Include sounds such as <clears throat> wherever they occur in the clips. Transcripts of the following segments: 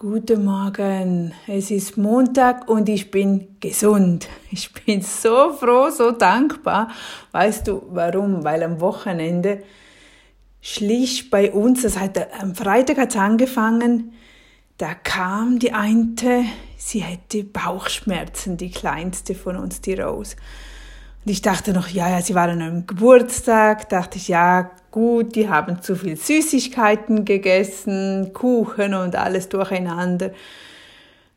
Guten Morgen, es ist Montag und ich bin gesund. Ich bin so froh, so dankbar. Weißt du warum? Weil am Wochenende schlich bei uns, das hat am Freitag hat es angefangen, da kam die eine, sie hätte Bauchschmerzen, die kleinste von uns, die Rose. Und ich dachte noch, ja, ja, sie waren am Geburtstag, dachte ich, ja, gut, die haben zu viel Süßigkeiten gegessen, Kuchen und alles durcheinander.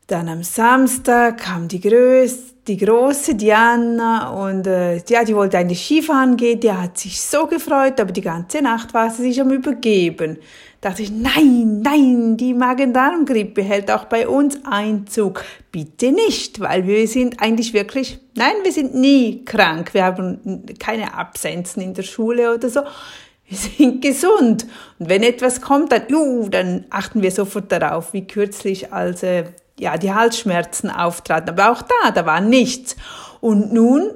Dann am Samstag kam die, Größ, die große Diana und äh, ja, die wollte eigentlich Skifahren gehen, die hat sich so gefreut, aber die ganze Nacht war sie sich am Übergeben. Da dachte ich, nein, nein, die Magen-Darm-Grippe hält auch bei uns Einzug. Bitte nicht, weil wir sind eigentlich wirklich, nein, wir sind nie krank. Wir haben keine Absenzen in der Schule oder so. Wir sind gesund. Und wenn etwas kommt, dann, uh, dann achten wir sofort darauf, wie kürzlich, als äh, ja, die Halsschmerzen auftraten. Aber auch da, da war nichts. Und nun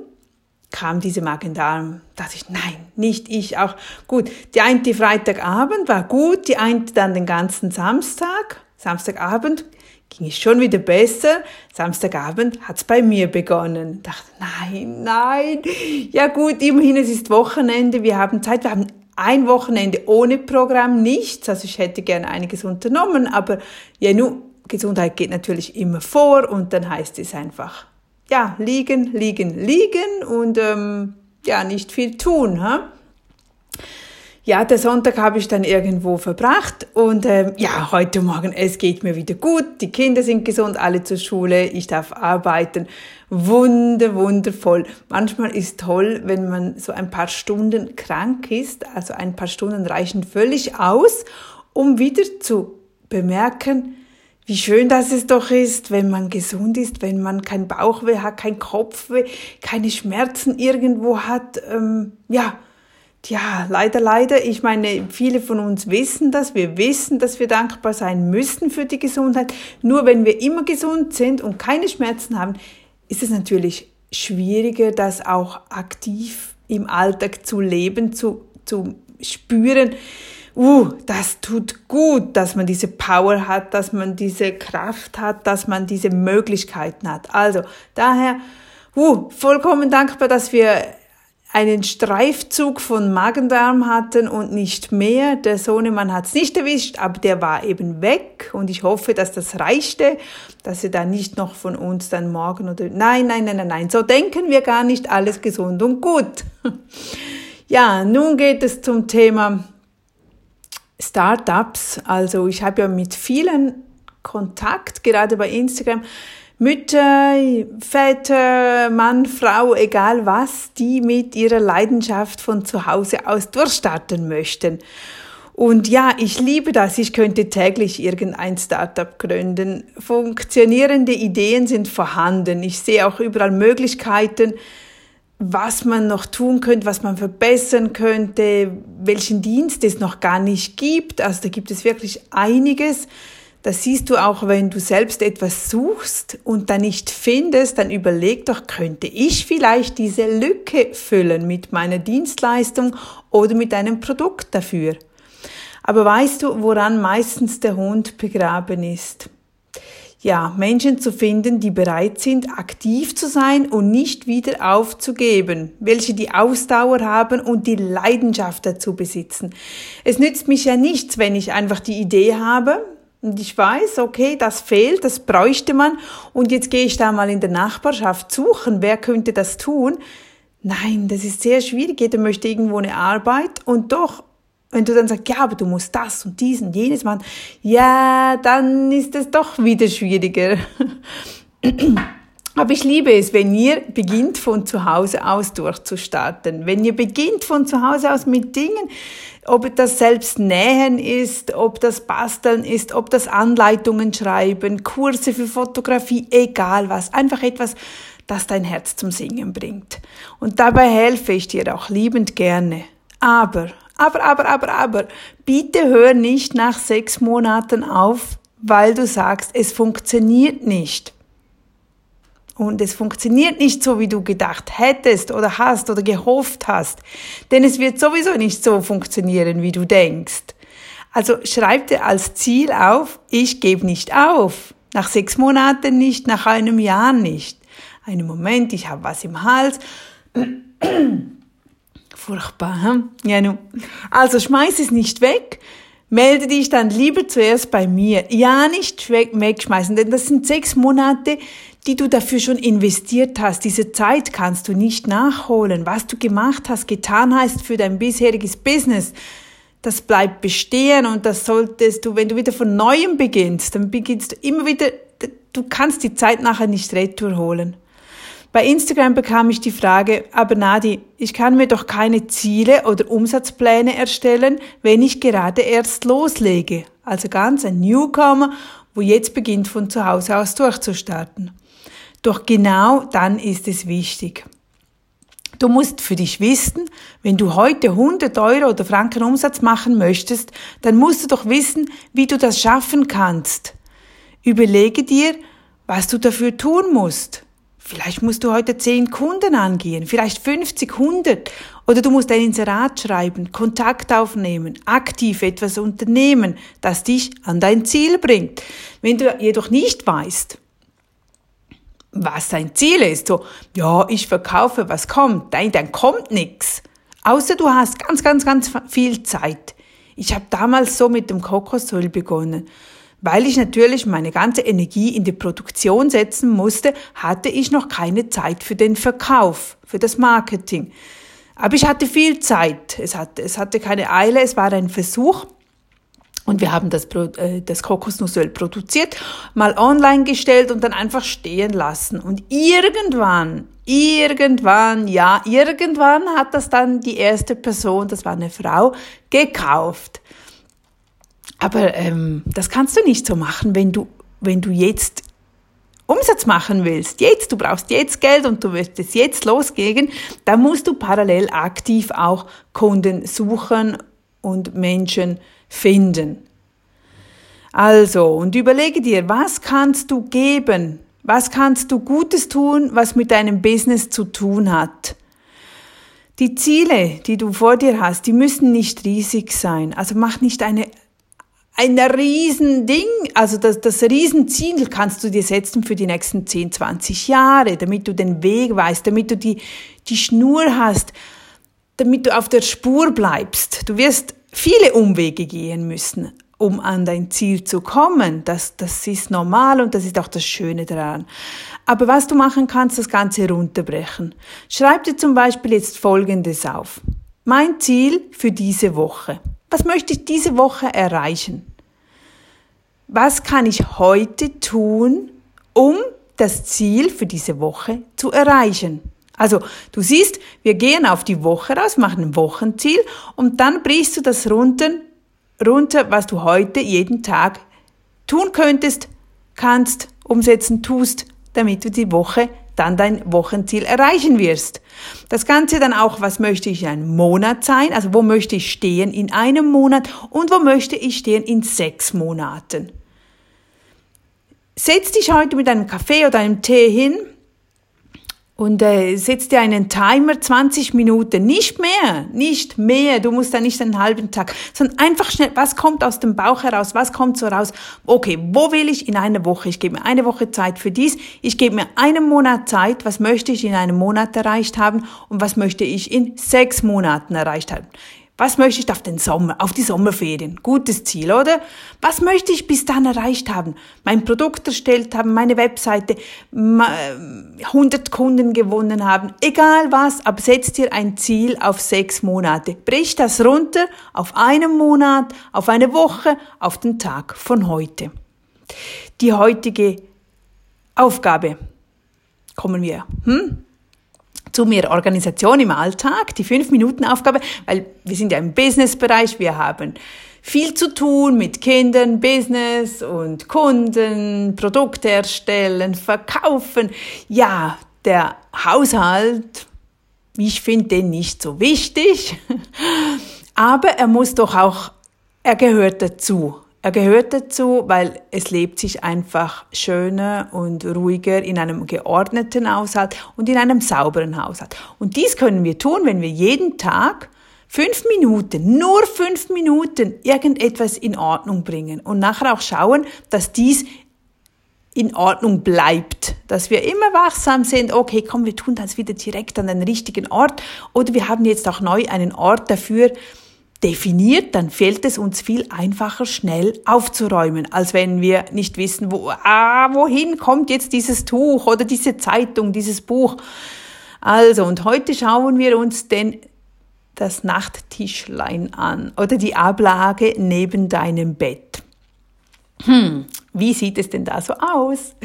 kam diese Magen-Darm. Da dachte ich, nein, nicht ich auch. Gut, die eine Freitagabend war gut, die eine dann den ganzen Samstag. Samstagabend ging es schon wieder besser. Samstagabend hat's bei mir begonnen. Dachte, nein, nein. Ja gut, immerhin, es ist Wochenende, wir haben Zeit, wir haben ein Wochenende ohne Programm, nichts. Also ich hätte gerne einiges unternommen, aber ja, nur Gesundheit geht natürlich immer vor und dann heißt es einfach, ja, liegen, liegen, liegen und ähm, ja, nicht viel tun. Ha? Ja, der Sonntag habe ich dann irgendwo verbracht und ähm, ja, heute Morgen, es geht mir wieder gut, die Kinder sind gesund, alle zur Schule, ich darf arbeiten. Wunder, wundervoll. Manchmal ist toll, wenn man so ein paar Stunden krank ist, also ein paar Stunden reichen völlig aus, um wieder zu bemerken, wie schön das es doch ist, wenn man gesund ist, wenn man kein Bauchweh hat, kein Kopfweh, keine Schmerzen irgendwo hat. Ähm, ja, ja, leider, leider. Ich meine, viele von uns wissen das. Wir wissen, dass wir dankbar sein müssen für die Gesundheit. Nur wenn wir immer gesund sind und keine Schmerzen haben, ist es natürlich schwieriger, das auch aktiv im Alltag zu leben, zu, zu spüren uh, das tut gut, dass man diese Power hat, dass man diese Kraft hat, dass man diese Möglichkeiten hat. Also daher, uh, vollkommen dankbar, dass wir einen Streifzug von Magendarm hatten und nicht mehr. Der Sohnemann hat es nicht erwischt, aber der war eben weg und ich hoffe, dass das reichte, dass er da nicht noch von uns dann morgen oder nein, nein, nein, nein, nein, so denken wir gar nicht, alles gesund und gut. <laughs> Ja, nun geht es zum Thema Startups. Also ich habe ja mit vielen Kontakt, gerade bei Instagram. Mütter, Väter, Mann, Frau, egal was, die mit ihrer Leidenschaft von zu Hause aus durchstarten möchten. Und ja, ich liebe das. Ich könnte täglich irgendein Startup gründen. Funktionierende Ideen sind vorhanden. Ich sehe auch überall Möglichkeiten, was man noch tun könnte, was man verbessern könnte, welchen Dienst es noch gar nicht gibt. Also da gibt es wirklich einiges. Das siehst du auch, wenn du selbst etwas suchst und dann nicht findest, dann überleg doch, könnte ich vielleicht diese Lücke füllen mit meiner Dienstleistung oder mit einem Produkt dafür. Aber weißt du, woran meistens der Hund begraben ist? ja, Menschen zu finden, die bereit sind, aktiv zu sein und nicht wieder aufzugeben, welche die Ausdauer haben und die Leidenschaft dazu besitzen. Es nützt mich ja nichts, wenn ich einfach die Idee habe und ich weiß, okay, das fehlt, das bräuchte man und jetzt gehe ich da mal in der Nachbarschaft suchen, wer könnte das tun? Nein, das ist sehr schwierig. Jeder möchte irgendwo eine Arbeit und doch wenn du dann sagst, ja, aber du musst das und dies und jenes machen, ja, dann ist es doch wieder schwieriger. <clears throat> Aber ich liebe es, wenn ihr beginnt von zu Hause aus durchzustarten. Wenn ihr beginnt von zu Hause aus mit Dingen, ob das selbst Nähen ist, ob das Basteln ist, ob das Anleitungen schreiben, Kurse für Fotografie, egal was. Einfach etwas, das dein Herz zum Singen bringt. Und dabei helfe ich dir auch liebend gerne. Aber aber, aber, aber, aber, bitte hör nicht nach sechs Monaten auf, weil du sagst, es funktioniert nicht. Und es funktioniert nicht so, wie du gedacht hättest oder hast oder gehofft hast. Denn es wird sowieso nicht so funktionieren, wie du denkst. Also schreib dir als Ziel auf, ich gebe nicht auf. Nach sechs Monaten nicht, nach einem Jahr nicht. Einen Moment, ich habe was im Hals. <clears throat> Furchtbar, hm? Ja, nun. Also schmeiß es nicht weg. Melde dich dann lieber zuerst bei mir. Ja, nicht wegschmeißen, denn das sind sechs Monate, die du dafür schon investiert hast. Diese Zeit kannst du nicht nachholen. Was du gemacht hast, getan hast für dein bisheriges Business, das bleibt bestehen und das solltest du, wenn du wieder von neuem beginnst, dann beginnst du immer wieder, du kannst die Zeit nachher nicht retour holen. Bei Instagram bekam ich die Frage, aber Nadi, ich kann mir doch keine Ziele oder Umsatzpläne erstellen, wenn ich gerade erst loslege. Also ganz ein Newcomer, wo jetzt beginnt von zu Hause aus durchzustarten. Doch genau dann ist es wichtig. Du musst für dich wissen, wenn du heute 100 Euro oder Franken Umsatz machen möchtest, dann musst du doch wissen, wie du das schaffen kannst. Überlege dir, was du dafür tun musst. Vielleicht musst du heute 10 Kunden angehen, vielleicht 50, 100. Oder du musst ein Inserat schreiben, Kontakt aufnehmen, aktiv etwas unternehmen, das dich an dein Ziel bringt. Wenn du jedoch nicht weißt, was dein Ziel ist. So, ja, ich verkaufe, was kommt. Nein, dann kommt nichts. Außer du hast ganz, ganz, ganz viel Zeit. Ich habe damals so mit dem Kokosöl begonnen. Weil ich natürlich meine ganze Energie in die Produktion setzen musste, hatte ich noch keine Zeit für den Verkauf, für das Marketing. Aber ich hatte viel Zeit. Es hatte, es hatte keine Eile, es war ein Versuch. Und wir haben das, äh, das Kokosnussöl produziert, mal online gestellt und dann einfach stehen lassen. Und irgendwann, irgendwann, ja, irgendwann hat das dann die erste Person, das war eine Frau, gekauft. Aber ähm, das kannst du nicht so machen, wenn du, wenn du jetzt Umsatz machen willst, jetzt, du brauchst jetzt Geld und du wirst es jetzt losgehen, dann musst du parallel aktiv auch Kunden suchen und Menschen finden. Also, und überlege dir, was kannst du geben? Was kannst du Gutes tun, was mit deinem Business zu tun hat? Die Ziele, die du vor dir hast, die müssen nicht riesig sein. Also mach nicht eine, ein Riesending, also das, das Riesenziel kannst du dir setzen für die nächsten 10, 20 Jahre, damit du den Weg weißt, damit du die, die Schnur hast, damit du auf der Spur bleibst. Du wirst viele Umwege gehen müssen, um an dein Ziel zu kommen. Das, das ist normal und das ist auch das Schöne daran. Aber was du machen kannst, das Ganze runterbrechen. Schreib dir zum Beispiel jetzt Folgendes auf. Mein Ziel für diese Woche. Was möchte ich diese Woche erreichen? Was kann ich heute tun, um das Ziel für diese Woche zu erreichen? Also du siehst, wir gehen auf die Woche raus, machen ein Wochenziel und dann brichst du das runter, runter, was du heute jeden Tag tun könntest, kannst, umsetzen, tust, damit du die Woche dann dein Wochenziel erreichen wirst. Das Ganze dann auch, was möchte ich in einem Monat sein, also wo möchte ich stehen in einem Monat und wo möchte ich stehen in sechs Monaten. Setz dich heute mit einem Kaffee oder einem Tee hin und äh, setz dir einen Timer 20 Minuten, nicht mehr, nicht mehr. Du musst da nicht einen halben Tag, sondern einfach schnell, was kommt aus dem Bauch heraus, was kommt so raus? Okay, wo will ich in einer Woche? Ich gebe mir eine Woche Zeit für dies, ich gebe mir einen Monat Zeit, was möchte ich in einem Monat erreicht haben und was möchte ich in sechs Monaten erreicht haben. Was möchte ich auf den Sommer, auf die Sommerferien? Gutes Ziel, oder? Was möchte ich bis dann erreicht haben? Mein Produkt erstellt haben, meine Webseite, 100 Kunden gewonnen haben, egal was, aber setz dir ein Ziel auf sechs Monate. Brich das runter auf einen Monat, auf eine Woche, auf den Tag von heute. Die heutige Aufgabe kommen wir. Hm? Zu mehr Organisation im Alltag, die Fünf-Minuten-Aufgabe, weil wir sind ja im Business-Bereich, wir haben viel zu tun mit Kindern, Business und Kunden, Produkte erstellen, verkaufen. Ja, der Haushalt, ich finde den nicht so wichtig, <laughs> aber er muss doch auch, er gehört dazu. Er gehört dazu, weil es lebt sich einfach schöner und ruhiger in einem geordneten Haushalt und in einem sauberen Haushalt. Und dies können wir tun, wenn wir jeden Tag Fünf Minuten, nur fünf Minuten irgendetwas in Ordnung bringen und nachher auch schauen, dass dies in Ordnung bleibt, dass wir immer wachsam sind, okay, komm, wir tun das wieder direkt an den richtigen Ort oder wir haben jetzt auch neu einen Ort dafür definiert, dann fällt es uns viel einfacher, schnell aufzuräumen, als wenn wir nicht wissen, wo, ah, wohin kommt jetzt dieses Tuch oder diese Zeitung, dieses Buch. Also, und heute schauen wir uns den das Nachttischlein an oder die Ablage neben deinem Bett. Hm, wie sieht es denn da so aus?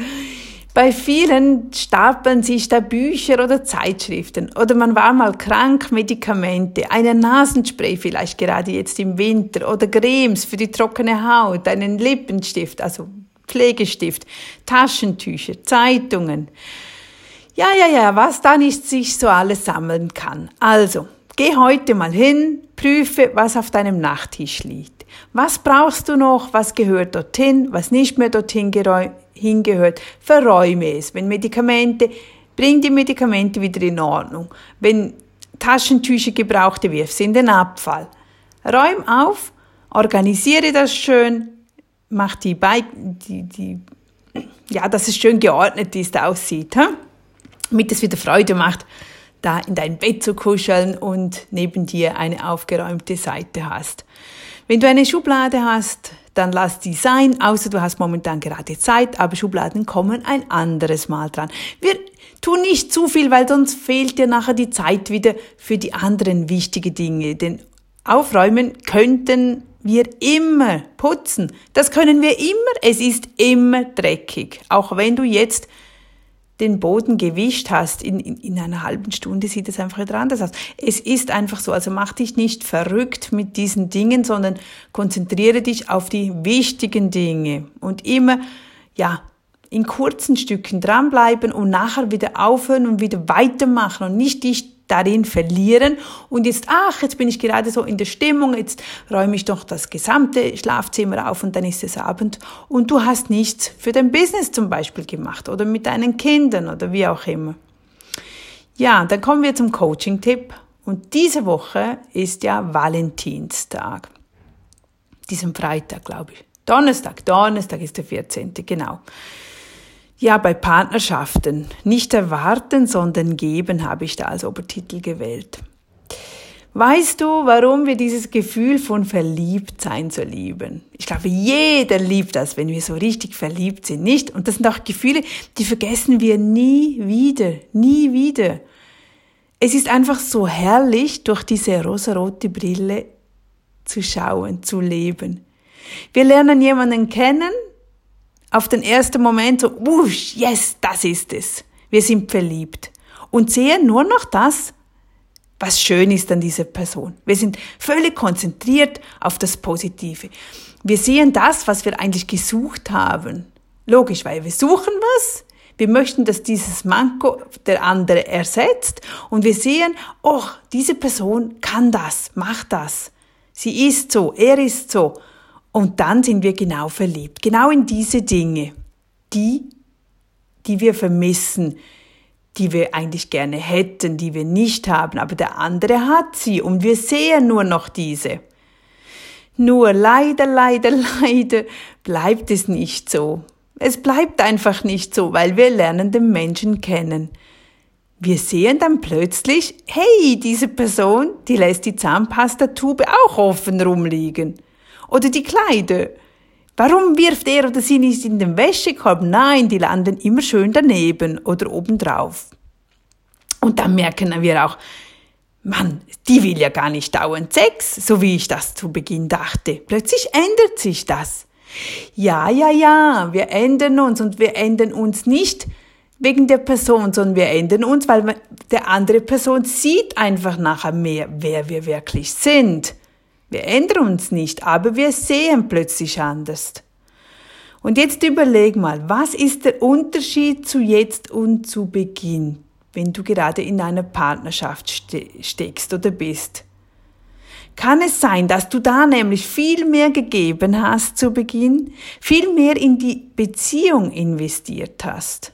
Bei vielen stapeln sich da Bücher oder Zeitschriften oder man war mal krank, Medikamente, einen Nasenspray vielleicht gerade jetzt im Winter oder Cremes für die trockene Haut, einen Lippenstift, also Pflegestift, Taschentücher, Zeitungen. Ja, ja, ja, was da nicht sich so alles sammeln kann. Also, Geh heute mal hin, prüfe, was auf deinem Nachttisch liegt. Was brauchst du noch? Was gehört dorthin? Was nicht mehr dorthin hingehört? Verräume es. Wenn Medikamente, bring die Medikamente wieder in Ordnung. Wenn Taschentücher gebrauchte, wirf sie in den Abfall. Räum auf, organisiere das schön, mach die, Be die, die ja, dass es schön geordnet ist, aussieht, hm? damit es wieder Freude macht da in dein Bett zu kuscheln und neben dir eine aufgeräumte Seite hast. Wenn du eine Schublade hast, dann lass die sein, außer du hast momentan gerade Zeit, aber Schubladen kommen ein anderes Mal dran. Wir tun nicht zu viel, weil sonst fehlt dir nachher die Zeit wieder für die anderen wichtigen Dinge. Denn aufräumen könnten wir immer putzen. Das können wir immer. Es ist immer dreckig. Auch wenn du jetzt den Boden gewischt hast, in, in, in einer halben Stunde sieht es einfach wieder anders aus. Es ist einfach so. Also mach dich nicht verrückt mit diesen Dingen, sondern konzentriere dich auf die wichtigen Dinge und immer, ja, in kurzen Stücken dranbleiben und nachher wieder aufhören und wieder weitermachen und nicht dich darin verlieren und jetzt, ach, jetzt bin ich gerade so in der Stimmung, jetzt räume ich doch das gesamte Schlafzimmer auf und dann ist es Abend und du hast nichts für dein Business zum Beispiel gemacht oder mit deinen Kindern oder wie auch immer. Ja, dann kommen wir zum Coaching-Tipp und diese Woche ist ja Valentinstag. Diesen Freitag, glaube ich. Donnerstag, Donnerstag ist der 14. Genau. Ja, bei Partnerschaften. Nicht erwarten, sondern geben habe ich da als Obertitel gewählt. Weißt du, warum wir dieses Gefühl von Verliebtsein so lieben? Ich glaube, jeder liebt das, wenn wir so richtig verliebt sind, nicht? Und das sind auch Gefühle, die vergessen wir nie wieder, nie wieder. Es ist einfach so herrlich, durch diese rosarote Brille zu schauen, zu leben. Wir lernen jemanden kennen, auf den ersten Moment so, wusch, yes, das ist es. Wir sind verliebt und sehen nur noch das, was schön ist an dieser Person. Wir sind völlig konzentriert auf das Positive. Wir sehen das, was wir eigentlich gesucht haben. Logisch, weil wir suchen was, wir möchten, dass dieses Manko der andere ersetzt und wir sehen, oh, diese Person kann das, macht das. Sie ist so, er ist so. Und dann sind wir genau verliebt, genau in diese Dinge, die, die wir vermissen, die wir eigentlich gerne hätten, die wir nicht haben, aber der andere hat sie und wir sehen nur noch diese. Nur leider, leider, <laughs> leider bleibt es nicht so. Es bleibt einfach nicht so, weil wir lernen den Menschen kennen. Wir sehen dann plötzlich, hey, diese Person, die lässt die Zahnpastatube auch offen rumliegen. Oder die Kleider. Warum wirft er oder sie nicht in den Wäschekorb? Nein, die landen immer schön daneben oder obendrauf. Und dann merken wir auch, Mann, die will ja gar nicht dauernd Sex, so wie ich das zu Beginn dachte. Plötzlich ändert sich das. Ja, ja, ja, wir ändern uns und wir ändern uns nicht wegen der Person, sondern wir ändern uns, weil der andere Person sieht einfach nachher mehr, wer wir wirklich sind. Wir ändern uns nicht, aber wir sehen plötzlich anders. Und jetzt überleg mal, was ist der Unterschied zu jetzt und zu Beginn, wenn du gerade in einer Partnerschaft ste steckst oder bist? Kann es sein, dass du da nämlich viel mehr gegeben hast zu Beginn, viel mehr in die Beziehung investiert hast?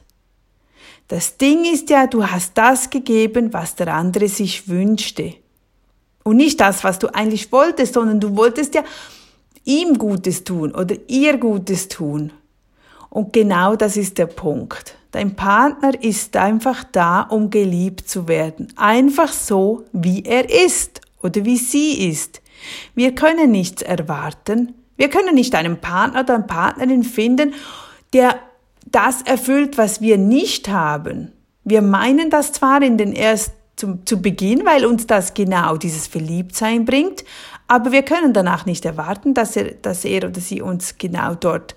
Das Ding ist ja, du hast das gegeben, was der andere sich wünschte. Und nicht das, was du eigentlich wolltest, sondern du wolltest ja ihm Gutes tun oder ihr Gutes tun. Und genau das ist der Punkt. Dein Partner ist einfach da, um geliebt zu werden. Einfach so, wie er ist oder wie sie ist. Wir können nichts erwarten. Wir können nicht einen Partner oder eine Partnerin finden, der das erfüllt, was wir nicht haben. Wir meinen das zwar in den ersten zu, zu Beginn, weil uns das genau dieses Verliebtsein bringt, aber wir können danach nicht erwarten, dass er, dass er oder sie uns genau dort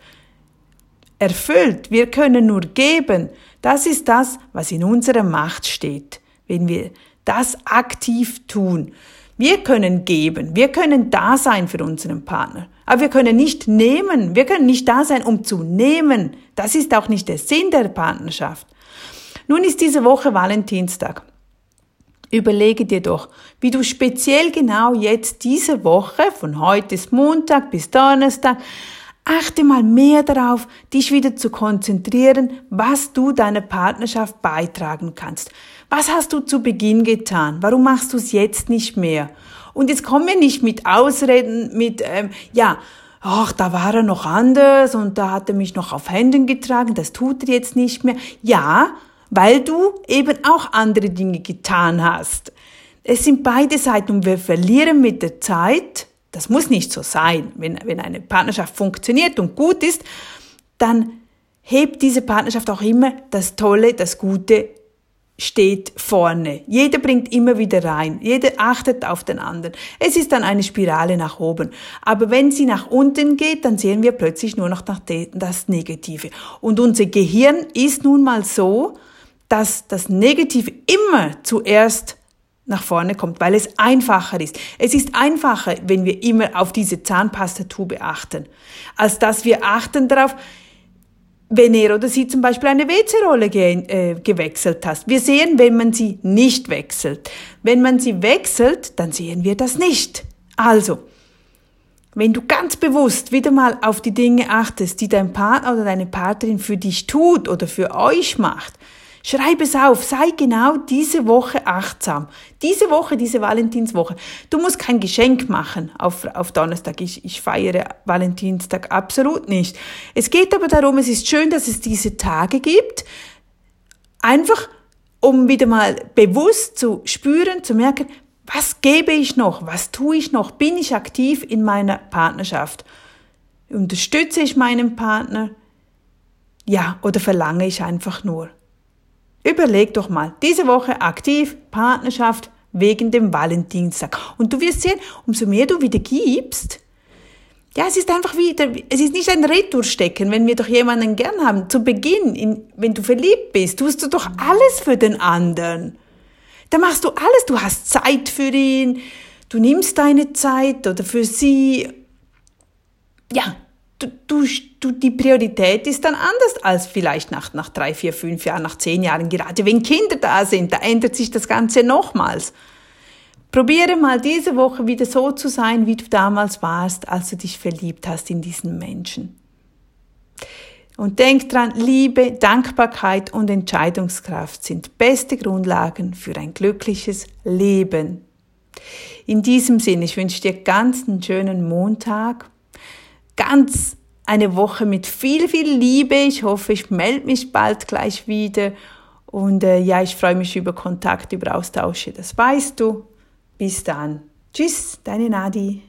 erfüllt. Wir können nur geben. Das ist das, was in unserer Macht steht, wenn wir das aktiv tun. Wir können geben, wir können da sein für unseren Partner, aber wir können nicht nehmen, wir können nicht da sein, um zu nehmen. Das ist auch nicht der Sinn der Partnerschaft. Nun ist diese Woche Valentinstag. Überlege dir doch, wie du speziell genau jetzt diese Woche, von heute ist Montag bis Donnerstag, achte mal mehr darauf, dich wieder zu konzentrieren, was du deiner Partnerschaft beitragen kannst. Was hast du zu Beginn getan? Warum machst du es jetzt nicht mehr? Und jetzt kommen wir nicht mit Ausreden, mit, ähm, ja, ach, da war er noch anders und da hat er mich noch auf Händen getragen, das tut er jetzt nicht mehr. Ja, weil du eben auch andere Dinge getan hast. Es sind beide Seiten und wir verlieren mit der Zeit. Das muss nicht so sein. Wenn, wenn eine Partnerschaft funktioniert und gut ist, dann hebt diese Partnerschaft auch immer das Tolle, das Gute steht vorne. Jeder bringt immer wieder rein. Jeder achtet auf den anderen. Es ist dann eine Spirale nach oben. Aber wenn sie nach unten geht, dann sehen wir plötzlich nur noch das Negative. Und unser Gehirn ist nun mal so, dass das Negative immer zuerst nach vorne kommt, weil es einfacher ist. Es ist einfacher, wenn wir immer auf diese Zahnpastatube achten, als dass wir achten darauf, wenn er oder sie zum Beispiel eine WC-Rolle ge äh, gewechselt hat. Wir sehen, wenn man sie nicht wechselt. Wenn man sie wechselt, dann sehen wir das nicht. Also, wenn du ganz bewusst wieder mal auf die Dinge achtest, die dein Partner oder deine Partnerin für dich tut oder für euch macht, Schreib es auf, sei genau diese Woche achtsam. Diese Woche, diese Valentinswoche. Du musst kein Geschenk machen auf, auf Donnerstag. Ich, ich feiere Valentinstag absolut nicht. Es geht aber darum, es ist schön, dass es diese Tage gibt. Einfach, um wieder mal bewusst zu spüren, zu merken, was gebe ich noch? Was tue ich noch? Bin ich aktiv in meiner Partnerschaft? Unterstütze ich meinen Partner? Ja, oder verlange ich einfach nur? Überleg doch mal, diese Woche aktiv Partnerschaft wegen dem Valentinstag. Und du wirst sehen, umso mehr du wieder gibst, ja, es ist einfach wieder, es ist nicht ein Retourstecken, wenn wir doch jemanden gern haben. Zu Beginn, in, wenn du verliebt bist, tust du doch alles für den anderen. Da machst du alles, du hast Zeit für ihn, du nimmst deine Zeit oder für sie. Ja, du, du, du, die Priorität ist dann anders als vielleicht nach, nach drei, vier, fünf Jahren, nach zehn Jahren, gerade wenn Kinder da sind, da ändert sich das Ganze nochmals. Probiere mal diese Woche wieder so zu sein, wie du damals warst, als du dich verliebt hast in diesen Menschen. Und denk dran, Liebe, Dankbarkeit und Entscheidungskraft sind beste Grundlagen für ein glückliches Leben. In diesem Sinne, ich wünsche dir ganz einen schönen Montag ganz eine Woche mit viel, viel Liebe. Ich hoffe, ich melde mich bald gleich wieder. Und äh, ja, ich freue mich über Kontakt, über Austausche. Das weißt du. Bis dann. Tschüss, deine Nadi.